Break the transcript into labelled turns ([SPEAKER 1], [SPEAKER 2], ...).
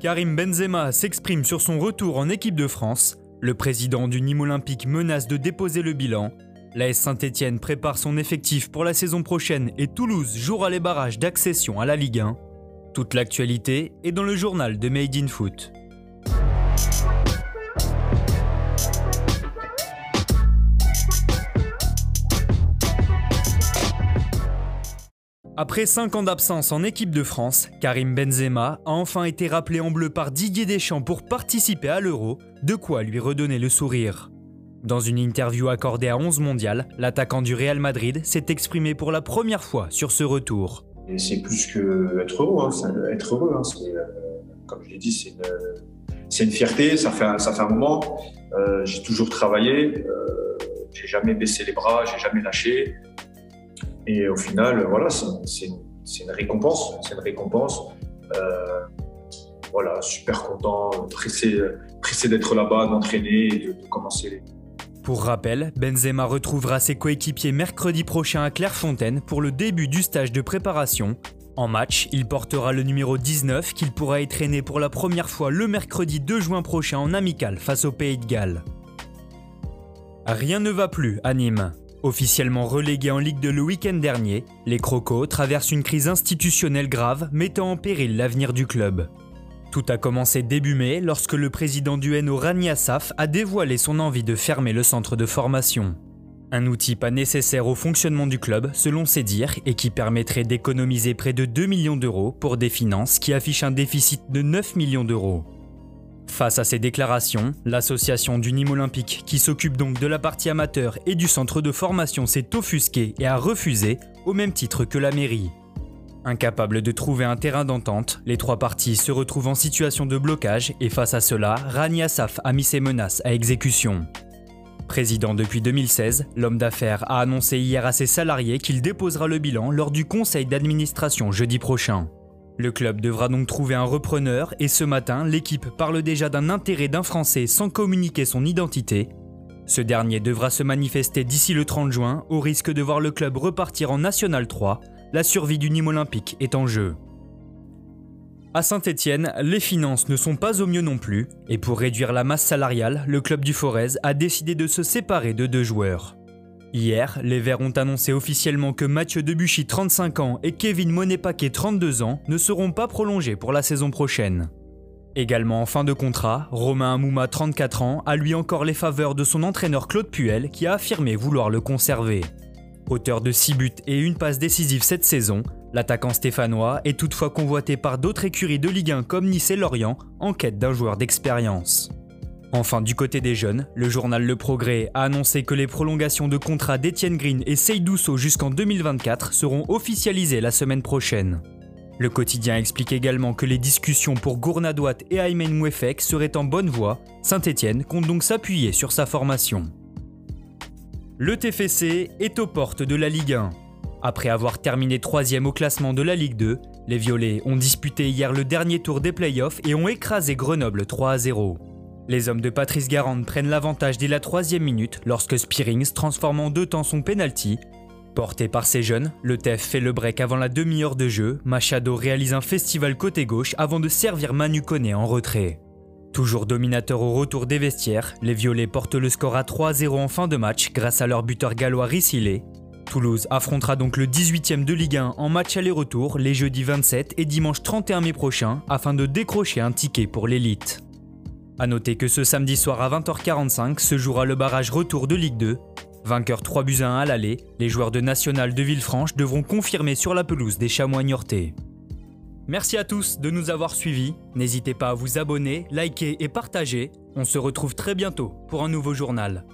[SPEAKER 1] Karim Benzema s'exprime sur son retour en équipe de France. Le président du Nîmes Olympique menace de déposer le bilan. L'AS Saint-Etienne prépare son effectif pour la saison prochaine et Toulouse jouera les barrages d'accession à la Ligue 1. Toute l'actualité est dans le journal de Made in Foot. Après 5 ans d'absence en équipe de France, Karim Benzema a enfin été rappelé en bleu par Didier Deschamps pour participer à l'Euro, de quoi lui redonner le sourire. Dans une interview accordée à 11 mondial, l'attaquant du Real Madrid s'est exprimé pour la première fois sur ce retour.
[SPEAKER 2] C'est plus que être heureux, hein. être heureux. Hein. Euh, comme je l'ai dit, c'est une, fierté. Ça fait, un, ça fait un moment. Euh, j'ai toujours travaillé. Euh, j'ai jamais baissé les bras, j'ai jamais lâché. Et au final, voilà, c'est une récompense. C'est une récompense. Euh, voilà, super content, pressé, pressé d'être là-bas, d'entraîner et de, commencer.
[SPEAKER 1] Pour rappel, Benzema retrouvera ses coéquipiers mercredi prochain à Clairefontaine pour le début du stage de préparation. En match, il portera le numéro 19 qu'il pourra entraîner pour la première fois le mercredi 2 juin prochain en amical face au Pays de Galles. Rien ne va plus à Nîmes. Officiellement relégués en Ligue 2 le week-end dernier, les Crocos traversent une crise institutionnelle grave mettant en péril l'avenir du club. Tout a commencé début mai lorsque le président du NO Rani a dévoilé son envie de fermer le centre de formation. Un outil pas nécessaire au fonctionnement du club selon ses dires et qui permettrait d'économiser près de 2 millions d'euros pour des finances qui affichent un déficit de 9 millions d'euros. Face à ces déclarations, l'association du Nîmes Olympique, qui s'occupe donc de la partie amateur et du centre de formation, s'est offusquée et a refusé, au même titre que la mairie. Incapable de trouver un terrain d'entente, les trois parties se retrouvent en situation de blocage et face à cela, Rani Assaf a mis ses menaces à exécution. Président depuis 2016, l'homme d'affaires a annoncé hier à ses salariés qu'il déposera le bilan lors du conseil d'administration jeudi prochain. Le club devra donc trouver un repreneur et ce matin, l'équipe parle déjà d'un intérêt d'un Français sans communiquer son identité. Ce dernier devra se manifester d'ici le 30 juin au risque de voir le club repartir en National 3. La survie du Nîmes olympique est en jeu. À Saint-Étienne, les finances ne sont pas au mieux non plus, et pour réduire la masse salariale, le club du Forez a décidé de se séparer de deux joueurs. Hier, les Verts ont annoncé officiellement que Mathieu Debuchy 35 ans et Kevin Monet-Paquet 32 ans ne seront pas prolongés pour la saison prochaine. Également en fin de contrat, Romain Amouma 34 ans a lui encore les faveurs de son entraîneur Claude Puel qui a affirmé vouloir le conserver. Auteur de 6 buts et une passe décisive cette saison, l'attaquant stéphanois est toutefois convoité par d'autres écuries de Ligue 1 comme Nice et Lorient en quête d'un joueur d'expérience. Enfin, du côté des jeunes, le journal Le Progrès a annoncé que les prolongations de contrat d'Etienne Green et Seydousso jusqu'en 2024 seront officialisées la semaine prochaine. Le quotidien explique également que les discussions pour Gournadouat et Aymen Mouefek seraient en bonne voie. Saint-Etienne compte donc s'appuyer sur sa formation. Le TFC est aux portes de la Ligue 1. Après avoir terminé troisième au classement de la Ligue 2, les Violets ont disputé hier le dernier tour des playoffs et ont écrasé Grenoble 3 à 0. Les hommes de Patrice Garande prennent l'avantage dès la troisième minute lorsque Spearings transforme en deux temps son penalty. Porté par ses jeunes, le TEF fait le break avant la demi-heure de jeu, Machado réalise un festival côté gauche avant de servir Manu Koné en retrait. Toujours dominateur au retour des vestiaires, les Violets portent le score à 3-0 en fin de match grâce à leur buteur gallois Rissilé. Toulouse affrontera donc le 18e de Ligue 1 en match aller-retour les jeudis 27 et dimanche 31 mai prochain afin de décrocher un ticket pour l'élite. A noter que ce samedi soir à 20h45 se jouera le barrage retour de Ligue 2. Vainqueur 3 buts à 1 à l'aller, les joueurs de National de Villefranche devront confirmer sur la pelouse des chamois niortais. Merci à tous de nous avoir suivis. N'hésitez pas à vous abonner, liker et partager. On se retrouve très bientôt pour un nouveau journal.